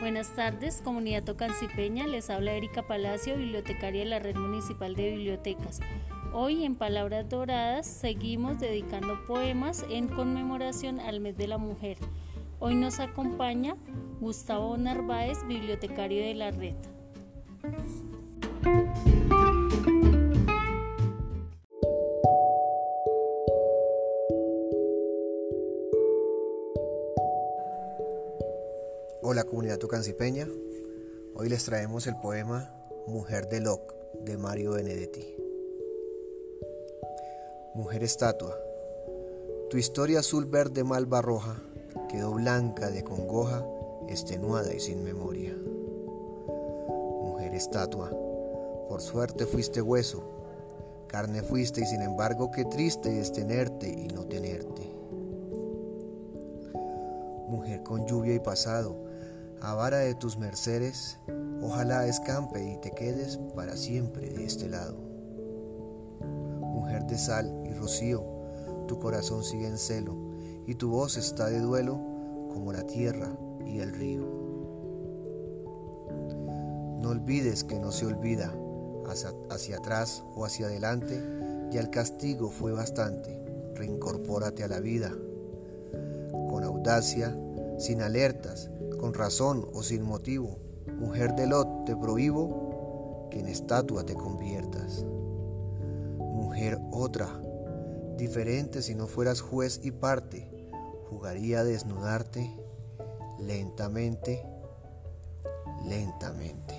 Buenas tardes, comunidad tocancipeña. Les habla Erika Palacio, bibliotecaria de la Red Municipal de Bibliotecas. Hoy en Palabras Doradas seguimos dedicando poemas en conmemoración al mes de la mujer. Hoy nos acompaña Gustavo Narváez, bibliotecario de la red. Hola comunidad tucancipeña, hoy les traemos el poema Mujer de Locke de Mario Benedetti. Mujer estatua, tu historia azul verde malva roja quedó blanca de congoja, extenuada y sin memoria. Mujer estatua, por suerte fuiste hueso, carne fuiste y sin embargo qué triste es tenerte y no tenerte. Mujer con lluvia y pasado, avara de tus mercedes, ojalá escampe y te quedes para siempre de este lado. Mujer de sal y rocío, tu corazón sigue en celo y tu voz está de duelo como la tierra y el río. No olvides que no se olvida, hacia, hacia atrás o hacia adelante, ya el castigo fue bastante, reincorpórate a la vida. Con audacia, sin alertas, con razón o sin motivo, mujer de Lot, te prohíbo que en estatua te conviertas. Mujer otra, diferente si no fueras juez y parte, jugaría a desnudarte lentamente, lentamente.